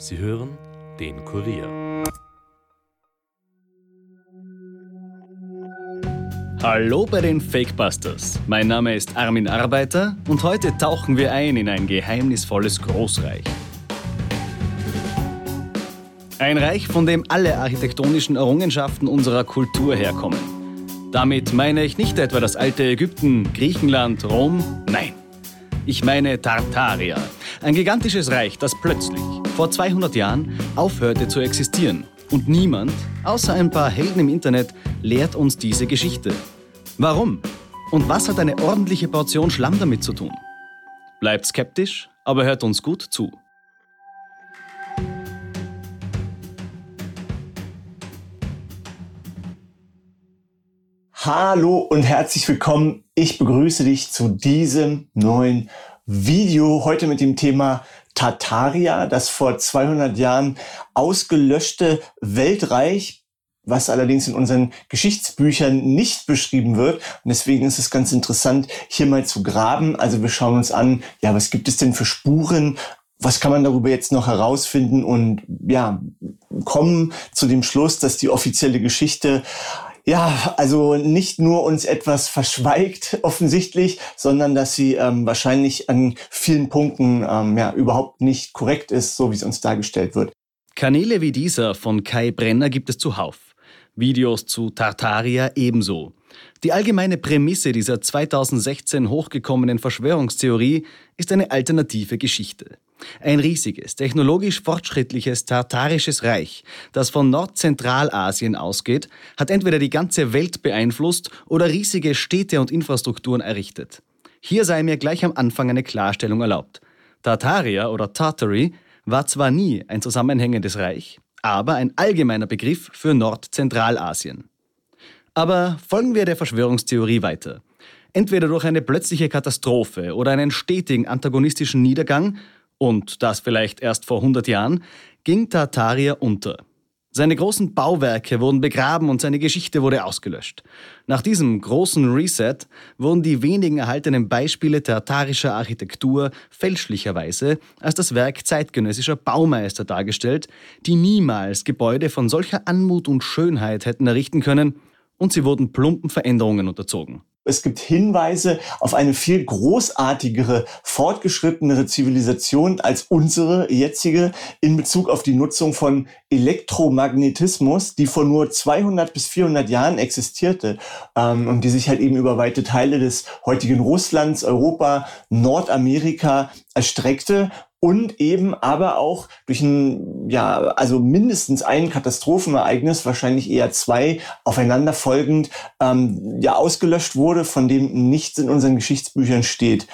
Sie hören den Kurier. Hallo bei den Fakebusters. Mein Name ist Armin Arbeiter und heute tauchen wir ein in ein geheimnisvolles Großreich. Ein Reich, von dem alle architektonischen Errungenschaften unserer Kultur herkommen. Damit meine ich nicht etwa das alte Ägypten, Griechenland, Rom, nein. Ich meine Tartaria, ein gigantisches Reich, das plötzlich, vor 200 Jahren, aufhörte zu existieren. Und niemand, außer ein paar Helden im Internet, lehrt uns diese Geschichte. Warum? Und was hat eine ordentliche Portion Schlamm damit zu tun? Bleibt skeptisch, aber hört uns gut zu. Hallo und herzlich willkommen. Ich begrüße dich zu diesem neuen Video heute mit dem Thema Tartaria, das vor 200 Jahren ausgelöschte Weltreich, was allerdings in unseren Geschichtsbüchern nicht beschrieben wird. Und deswegen ist es ganz interessant, hier mal zu graben. Also wir schauen uns an, ja, was gibt es denn für Spuren? Was kann man darüber jetzt noch herausfinden? Und ja, kommen zu dem Schluss, dass die offizielle Geschichte ja, also nicht nur uns etwas verschweigt offensichtlich, sondern dass sie ähm, wahrscheinlich an vielen Punkten ähm, ja, überhaupt nicht korrekt ist, so wie es uns dargestellt wird. Kanäle wie dieser von Kai Brenner gibt es zuhauf. Videos zu Tartaria ebenso. Die allgemeine Prämisse dieser 2016 hochgekommenen Verschwörungstheorie ist eine alternative Geschichte. Ein riesiges, technologisch fortschrittliches tartarisches Reich, das von Nordzentralasien ausgeht, hat entweder die ganze Welt beeinflusst oder riesige Städte und Infrastrukturen errichtet. Hier sei mir gleich am Anfang eine Klarstellung erlaubt. Tartaria oder Tartary war zwar nie ein zusammenhängendes Reich, aber ein allgemeiner Begriff für Nordzentralasien. Aber folgen wir der Verschwörungstheorie weiter. Entweder durch eine plötzliche Katastrophe oder einen stetigen antagonistischen Niedergang und das vielleicht erst vor 100 Jahren, ging Tartaria unter. Seine großen Bauwerke wurden begraben und seine Geschichte wurde ausgelöscht. Nach diesem großen Reset wurden die wenigen erhaltenen Beispiele tartarischer Architektur fälschlicherweise als das Werk zeitgenössischer Baumeister dargestellt, die niemals Gebäude von solcher Anmut und Schönheit hätten errichten können, und sie wurden plumpen Veränderungen unterzogen. Es gibt Hinweise auf eine viel großartigere, fortgeschrittenere Zivilisation als unsere jetzige in Bezug auf die Nutzung von Elektromagnetismus, die vor nur 200 bis 400 Jahren existierte ähm, und die sich halt eben über weite Teile des heutigen Russlands, Europa, Nordamerika erstreckte und eben aber auch durch ein, ja, also mindestens ein Katastrophenereignis, wahrscheinlich eher zwei, aufeinanderfolgend, ähm, ja, ausgelöscht wurde, von dem nichts in unseren Geschichtsbüchern steht.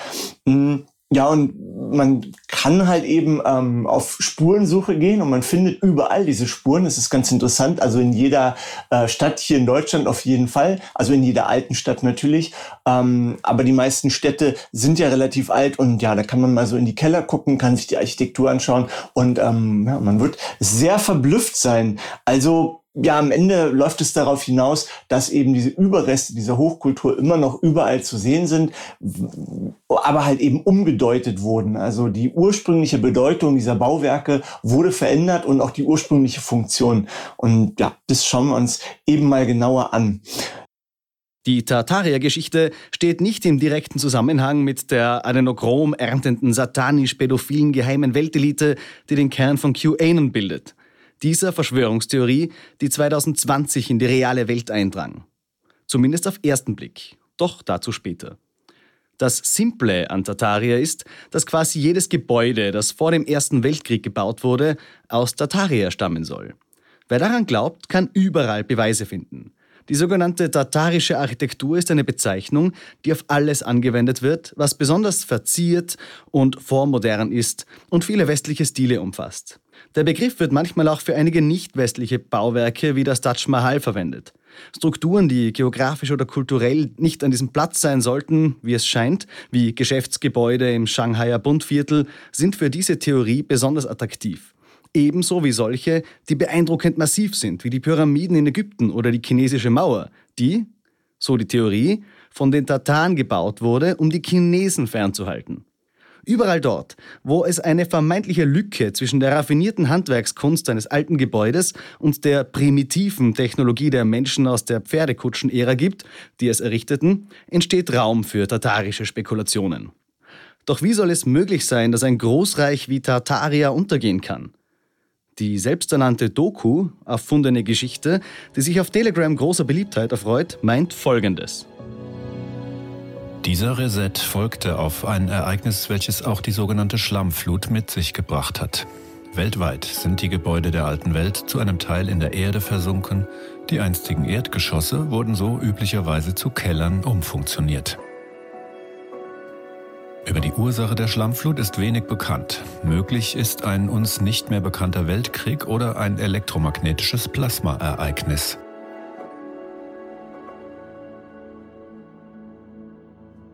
Mhm. Ja, und man kann halt eben ähm, auf Spurensuche gehen und man findet überall diese Spuren. Das ist ganz interessant. Also in jeder äh, Stadt hier in Deutschland auf jeden Fall. Also in jeder alten Stadt natürlich. Ähm, aber die meisten Städte sind ja relativ alt und ja, da kann man mal so in die Keller gucken, kann sich die Architektur anschauen und ähm, ja, man wird sehr verblüfft sein. Also ja, am Ende läuft es darauf hinaus, dass eben diese Überreste dieser Hochkultur immer noch überall zu sehen sind, aber halt eben umgedeutet wurden. Also die ursprüngliche Bedeutung dieser Bauwerke wurde verändert und auch die ursprüngliche Funktion. Und ja, das schauen wir uns eben mal genauer an. Die Tartaria-Geschichte steht nicht im direkten Zusammenhang mit der Adenochrom erntenden satanisch-pädophilen geheimen Weltelite, die den Kern von QAnon bildet dieser Verschwörungstheorie, die 2020 in die reale Welt eindrang. Zumindest auf ersten Blick, doch dazu später. Das Simple an Tartaria ist, dass quasi jedes Gebäude, das vor dem Ersten Weltkrieg gebaut wurde, aus Tartaria stammen soll. Wer daran glaubt, kann überall Beweise finden. Die sogenannte tatarische Architektur ist eine Bezeichnung, die auf alles angewendet wird, was besonders verziert und vormodern ist und viele westliche Stile umfasst. Der Begriff wird manchmal auch für einige nicht westliche Bauwerke wie das Taj Mahal verwendet. Strukturen, die geografisch oder kulturell nicht an diesem Platz sein sollten, wie es scheint, wie Geschäftsgebäude im Shanghaier Bundviertel, sind für diese Theorie besonders attraktiv. Ebenso wie solche, die beeindruckend massiv sind, wie die Pyramiden in Ägypten oder die chinesische Mauer, die, so die Theorie, von den Tataren gebaut wurde, um die Chinesen fernzuhalten. Überall dort, wo es eine vermeintliche Lücke zwischen der raffinierten Handwerkskunst eines alten Gebäudes und der primitiven Technologie der Menschen aus der Pferdekutschen-Ära gibt, die es errichteten, entsteht Raum für tatarische Spekulationen. Doch wie soll es möglich sein, dass ein Großreich wie Tartaria untergehen kann? Die selbsternannte Doku, erfundene Geschichte, die sich auf Telegram großer Beliebtheit erfreut, meint Folgendes. Dieser Reset folgte auf ein Ereignis, welches auch die sogenannte Schlammflut mit sich gebracht hat. Weltweit sind die Gebäude der alten Welt zu einem Teil in der Erde versunken. Die einstigen Erdgeschosse wurden so üblicherweise zu Kellern umfunktioniert. Über die Ursache der Schlammflut ist wenig bekannt. Möglich ist ein uns nicht mehr bekannter Weltkrieg oder ein elektromagnetisches Plasmaereignis.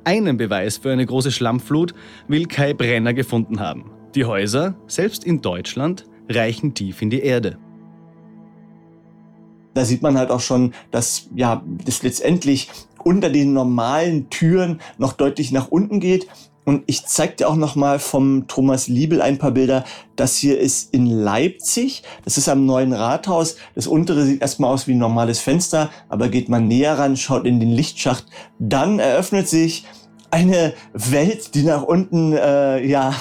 Einen Beweis für eine große Schlammflut will Kai Brenner gefunden haben. Die Häuser, selbst in Deutschland, reichen tief in die Erde. Da sieht man halt auch schon, dass ja, das letztendlich unter den normalen Türen noch deutlich nach unten geht. Und ich zeige dir auch noch mal vom Thomas Liebel ein paar Bilder. Das hier ist in Leipzig. Das ist am neuen Rathaus. Das untere sieht erstmal aus wie ein normales Fenster, aber geht man näher ran, schaut in den Lichtschacht, dann eröffnet sich eine Welt, die nach unten, äh, ja,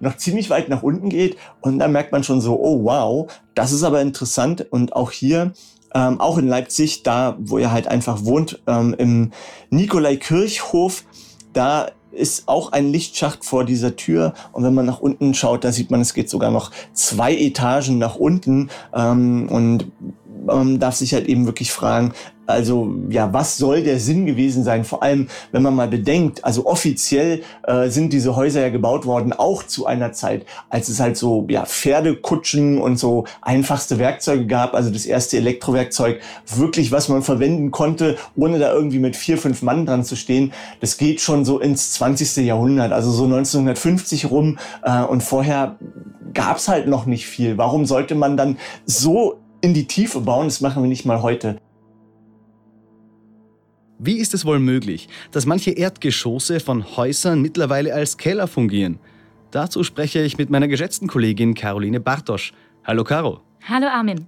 noch ziemlich weit nach unten geht. Und da merkt man schon so, oh wow, das ist aber interessant. Und auch hier, ähm, auch in Leipzig, da wo er halt einfach wohnt, ähm, im Nikolaikirchhof, da ist auch ein Lichtschacht vor dieser Tür. Und wenn man nach unten schaut, da sieht man, es geht sogar noch zwei Etagen nach unten. Ähm, und man darf sich halt eben wirklich fragen, also ja, was soll der Sinn gewesen sein? Vor allem, wenn man mal bedenkt, also offiziell äh, sind diese Häuser ja gebaut worden, auch zu einer Zeit, als es halt so ja, Pferdekutschen und so einfachste Werkzeuge gab, also das erste Elektrowerkzeug, wirklich was man verwenden konnte, ohne da irgendwie mit vier, fünf Mann dran zu stehen. Das geht schon so ins 20. Jahrhundert, also so 1950 rum äh, und vorher gab's halt noch nicht viel. Warum sollte man dann so in die Tiefe bauen? Das machen wir nicht mal heute. Wie ist es wohl möglich, dass manche Erdgeschosse von Häusern mittlerweile als Keller fungieren? Dazu spreche ich mit meiner geschätzten Kollegin Caroline Bartosch. Hallo Caro. Hallo Armin.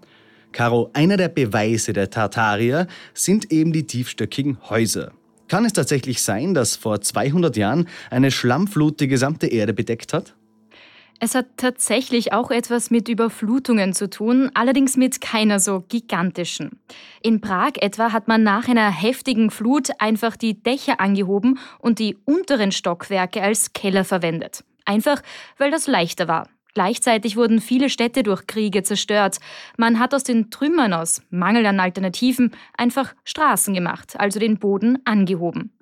Caro, einer der Beweise der Tartarier sind eben die tiefstöckigen Häuser. Kann es tatsächlich sein, dass vor 200 Jahren eine Schlammflut die gesamte Erde bedeckt hat? Es hat tatsächlich auch etwas mit Überflutungen zu tun, allerdings mit keiner so gigantischen. In Prag etwa hat man nach einer heftigen Flut einfach die Dächer angehoben und die unteren Stockwerke als Keller verwendet. Einfach, weil das leichter war. Gleichzeitig wurden viele Städte durch Kriege zerstört. Man hat aus den Trümmern aus Mangel an Alternativen einfach Straßen gemacht, also den Boden angehoben.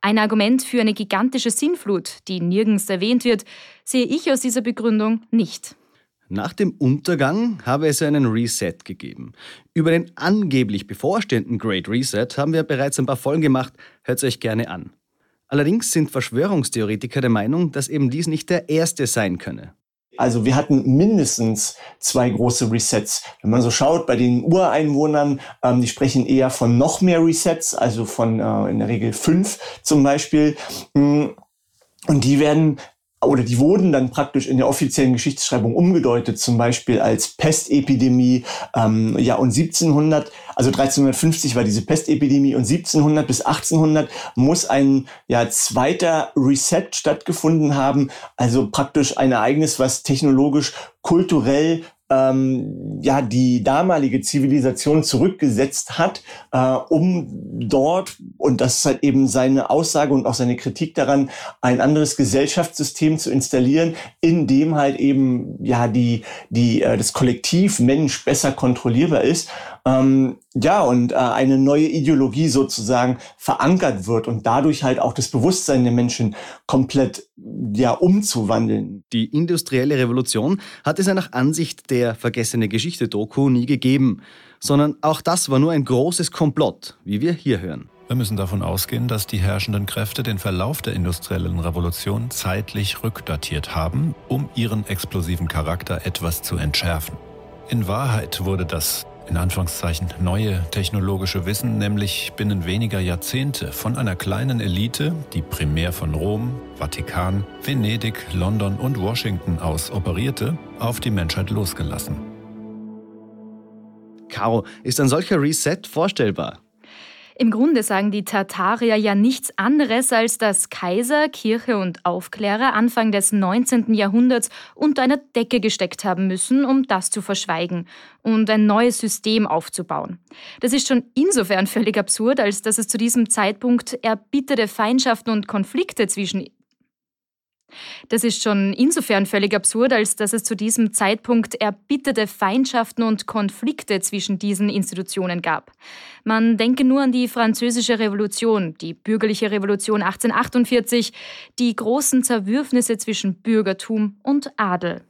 Ein Argument für eine gigantische Sinnflut, die nirgends erwähnt wird, sehe ich aus dieser Begründung nicht. Nach dem Untergang habe es einen Reset gegeben. Über den angeblich bevorstehenden Great Reset haben wir bereits ein paar Folgen gemacht, hört es euch gerne an. Allerdings sind Verschwörungstheoretiker der Meinung, dass eben dies nicht der erste sein könne. Also wir hatten mindestens zwei große Resets. Wenn man so schaut bei den Ureinwohnern, ähm, die sprechen eher von noch mehr Resets, also von äh, in der Regel fünf zum Beispiel. Mm, und die werden oder die wurden dann praktisch in der offiziellen Geschichtsschreibung umgedeutet, zum Beispiel als Pestepidemie. Ähm, ja, und 1700, also 1350 war diese Pestepidemie und 1700 bis 1800 muss ein ja, zweiter Reset stattgefunden haben, also praktisch ein Ereignis, was technologisch, kulturell ähm, ja die damalige Zivilisation zurückgesetzt hat, äh, um dort und das ist halt eben seine Aussage und auch seine Kritik daran, ein anderes Gesellschaftssystem zu installieren, in dem halt eben ja die die äh, das Kollektiv Mensch besser kontrollierbar ist. Ähm, ja, und äh, eine neue Ideologie sozusagen verankert wird und dadurch halt auch das Bewusstsein der Menschen komplett ja umzuwandeln. Die industrielle Revolution hat es ja nach Ansicht der vergessene Geschichte Doku nie gegeben, sondern auch das war nur ein großes Komplott, wie wir hier hören. Wir müssen davon ausgehen, dass die herrschenden Kräfte den Verlauf der industriellen Revolution zeitlich rückdatiert haben, um ihren explosiven Charakter etwas zu entschärfen. In Wahrheit wurde das in Anführungszeichen neue technologische Wissen, nämlich binnen weniger Jahrzehnte von einer kleinen Elite, die primär von Rom, Vatikan, Venedig, London und Washington aus operierte, auf die Menschheit losgelassen. Caro, ist ein solcher Reset vorstellbar? Im Grunde sagen die Tartarier ja nichts anderes, als dass Kaiser, Kirche und Aufklärer Anfang des 19. Jahrhunderts unter einer Decke gesteckt haben müssen, um das zu verschweigen und ein neues System aufzubauen. Das ist schon insofern völlig absurd, als dass es zu diesem Zeitpunkt erbitterte Feindschaften und Konflikte zwischen das ist schon insofern völlig absurd, als dass es zu diesem Zeitpunkt erbitterte Feindschaften und Konflikte zwischen diesen Institutionen gab. Man denke nur an die Französische Revolution, die Bürgerliche Revolution 1848, die großen Zerwürfnisse zwischen Bürgertum und Adel.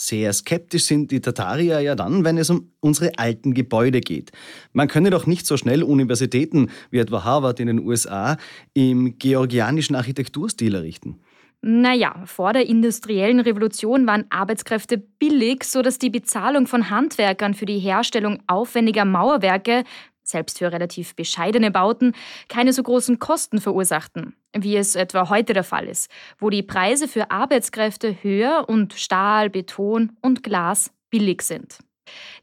Sehr skeptisch sind die Tatarier ja dann, wenn es um unsere alten Gebäude geht. Man könne doch nicht so schnell Universitäten wie etwa Harvard in den USA im georgianischen Architekturstil errichten. Naja, vor der industriellen Revolution waren Arbeitskräfte billig, sodass die Bezahlung von Handwerkern für die Herstellung aufwendiger Mauerwerke, selbst für relativ bescheidene Bauten, keine so großen Kosten verursachten, wie es etwa heute der Fall ist, wo die Preise für Arbeitskräfte höher und Stahl, Beton und Glas billig sind.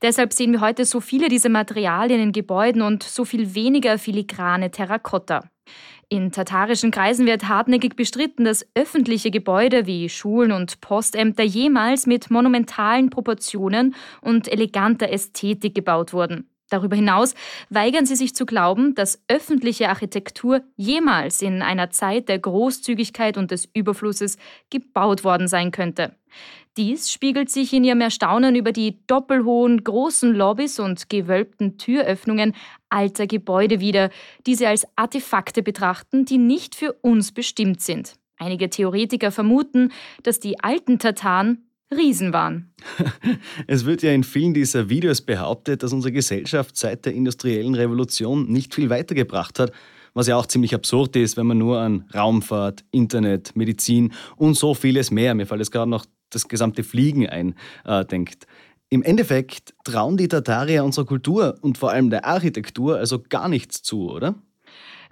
Deshalb sehen wir heute so viele dieser Materialien in Gebäuden und so viel weniger filigrane Terrakotta. In tatarischen Kreisen wird hartnäckig bestritten, dass öffentliche Gebäude wie Schulen und Postämter jemals mit monumentalen Proportionen und eleganter Ästhetik gebaut wurden. Darüber hinaus weigern sie sich zu glauben, dass öffentliche Architektur jemals in einer Zeit der Großzügigkeit und des Überflusses gebaut worden sein könnte. Dies spiegelt sich in ihrem Erstaunen über die doppelhohen großen Lobbys und gewölbten Türöffnungen alter Gebäude wider, die sie als Artefakte betrachten, die nicht für uns bestimmt sind. Einige Theoretiker vermuten, dass die alten Tataren Riesen waren. Es wird ja in vielen dieser Videos behauptet, dass unsere Gesellschaft seit der industriellen Revolution nicht viel weitergebracht hat, was ja auch ziemlich absurd ist, wenn man nur an Raumfahrt, Internet, Medizin und so vieles mehr, mir fällt jetzt gerade noch das gesamte Fliegen ein, äh. Im Endeffekt trauen die Tatarier unserer Kultur und vor allem der Architektur also gar nichts zu, oder?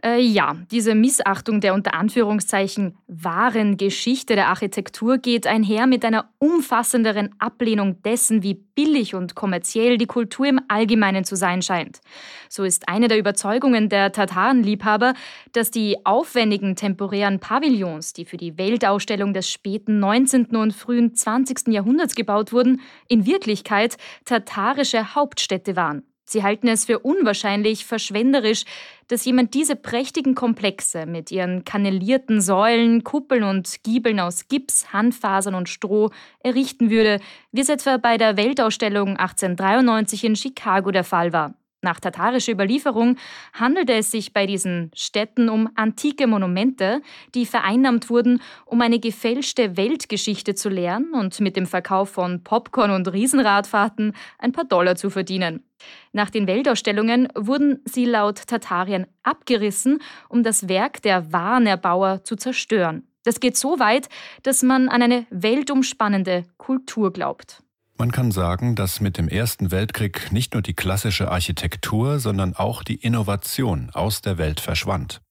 Äh, ja, diese Missachtung der unter Anführungszeichen wahren Geschichte der Architektur geht einher mit einer umfassenderen Ablehnung dessen, wie billig und kommerziell die Kultur im Allgemeinen zu sein scheint. So ist eine der Überzeugungen der Tatarenliebhaber, dass die aufwendigen temporären Pavillons, die für die Weltausstellung des späten 19. und frühen 20. Jahrhunderts gebaut wurden, in Wirklichkeit tatarische Hauptstädte waren. Sie halten es für unwahrscheinlich verschwenderisch, dass jemand diese prächtigen Komplexe mit ihren kanalierten Säulen, Kuppeln und Giebeln aus Gips, Handfasern und Stroh errichten würde, wie es etwa bei der Weltausstellung 1893 in Chicago der Fall war. Nach tatarischer Überlieferung handelte es sich bei diesen Städten um antike Monumente, die vereinnahmt wurden, um eine gefälschte Weltgeschichte zu lernen und mit dem Verkauf von Popcorn und Riesenradfahrten ein paar Dollar zu verdienen. Nach den Weltausstellungen wurden sie laut Tatarien abgerissen, um das Werk der wahren Erbauer zu zerstören. Das geht so weit, dass man an eine weltumspannende Kultur glaubt. Man kann sagen, dass mit dem Ersten Weltkrieg nicht nur die klassische Architektur, sondern auch die Innovation aus der Welt verschwand.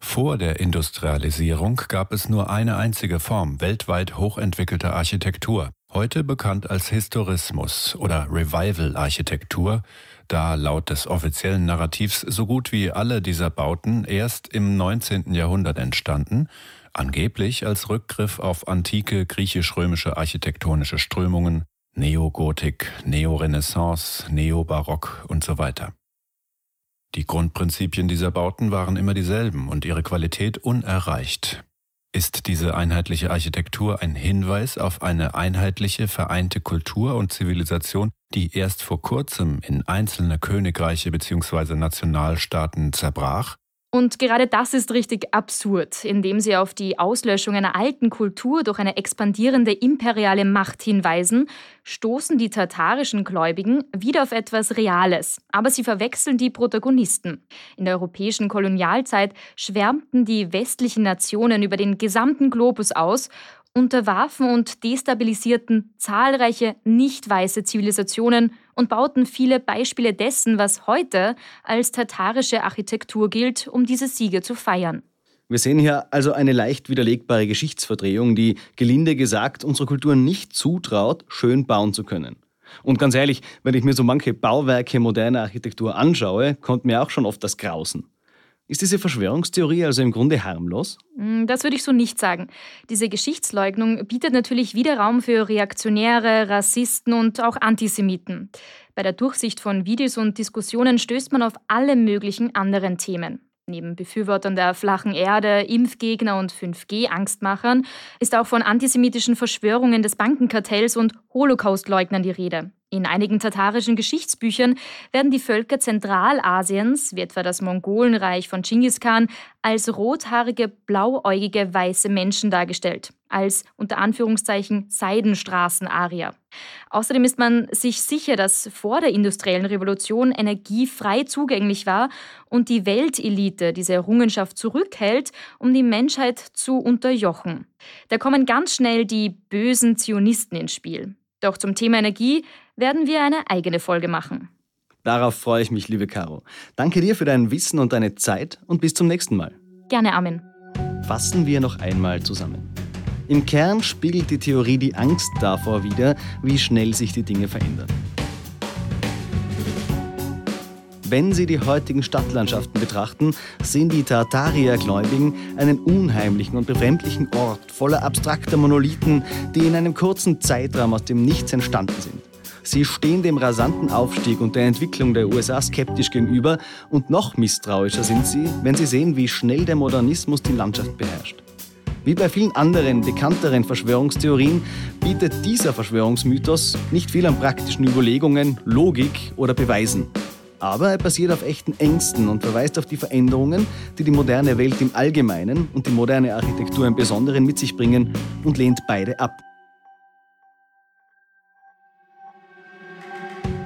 Vor der Industrialisierung gab es nur eine einzige Form weltweit hochentwickelter Architektur, heute bekannt als Historismus oder Revival-Architektur, da laut des offiziellen Narrativs so gut wie alle dieser Bauten erst im 19. Jahrhundert entstanden angeblich als Rückgriff auf antike griechisch-römische architektonische Strömungen, Neogotik, Neorenaissance, Neobarock und so weiter. Die Grundprinzipien dieser Bauten waren immer dieselben und ihre Qualität unerreicht. Ist diese einheitliche Architektur ein Hinweis auf eine einheitliche, vereinte Kultur und Zivilisation, die erst vor kurzem in einzelne Königreiche bzw. Nationalstaaten zerbrach? Und gerade das ist richtig absurd, indem sie auf die Auslöschung einer alten Kultur durch eine expandierende imperiale Macht hinweisen, stoßen die tatarischen Gläubigen wieder auf etwas Reales, aber sie verwechseln die Protagonisten. In der europäischen Kolonialzeit schwärmten die westlichen Nationen über den gesamten Globus aus unterwarfen und destabilisierten zahlreiche nicht weiße Zivilisationen und bauten viele Beispiele dessen, was heute als tatarische Architektur gilt, um diese Siege zu feiern. Wir sehen hier also eine leicht widerlegbare Geschichtsverdrehung, die gelinde gesagt unsere Kultur nicht zutraut, schön bauen zu können. Und ganz ehrlich, wenn ich mir so manche Bauwerke moderner Architektur anschaue, kommt mir auch schon oft das Grausen. Ist diese Verschwörungstheorie also im Grunde harmlos? Hm, das würde ich so nicht sagen. Diese Geschichtsleugnung bietet natürlich wieder Raum für Reaktionäre, Rassisten und auch Antisemiten. Bei der Durchsicht von Videos und Diskussionen stößt man auf alle möglichen anderen Themen. Neben Befürwortern der flachen Erde, Impfgegner und 5G-Angstmachern ist auch von antisemitischen Verschwörungen des Bankenkartells und Holocaustleugnern die Rede. In einigen tatarischen Geschichtsbüchern werden die Völker Zentralasiens, wie etwa das Mongolenreich von Genghis Khan, als rothaarige, blauäugige, weiße Menschen dargestellt, als unter Anführungszeichen Seidenstraßen-Arier. Außerdem ist man sich sicher, dass vor der industriellen Revolution Energie frei zugänglich war und die Weltelite diese Errungenschaft zurückhält, um die Menschheit zu unterjochen. Da kommen ganz schnell die bösen Zionisten ins Spiel. Doch zum Thema Energie werden wir eine eigene Folge machen. Darauf freue ich mich, liebe Caro. Danke dir für dein Wissen und deine Zeit und bis zum nächsten Mal. Gerne, Armin. Fassen wir noch einmal zusammen. Im Kern spiegelt die Theorie die Angst davor wider, wie schnell sich die Dinge verändern. Wenn Sie die heutigen Stadtlandschaften betrachten, sehen die Tartarier-Gläubigen einen unheimlichen und befremdlichen Ort voller abstrakter Monolithen, die in einem kurzen Zeitraum aus dem Nichts entstanden sind. Sie stehen dem rasanten Aufstieg und der Entwicklung der USA skeptisch gegenüber und noch misstrauischer sind sie, wenn sie sehen, wie schnell der Modernismus die Landschaft beherrscht. Wie bei vielen anderen bekannteren Verschwörungstheorien bietet dieser Verschwörungsmythos nicht viel an praktischen Überlegungen, Logik oder Beweisen. Aber er basiert auf echten Ängsten und verweist auf die Veränderungen, die die moderne Welt im Allgemeinen und die moderne Architektur im Besonderen mit sich bringen und lehnt beide ab.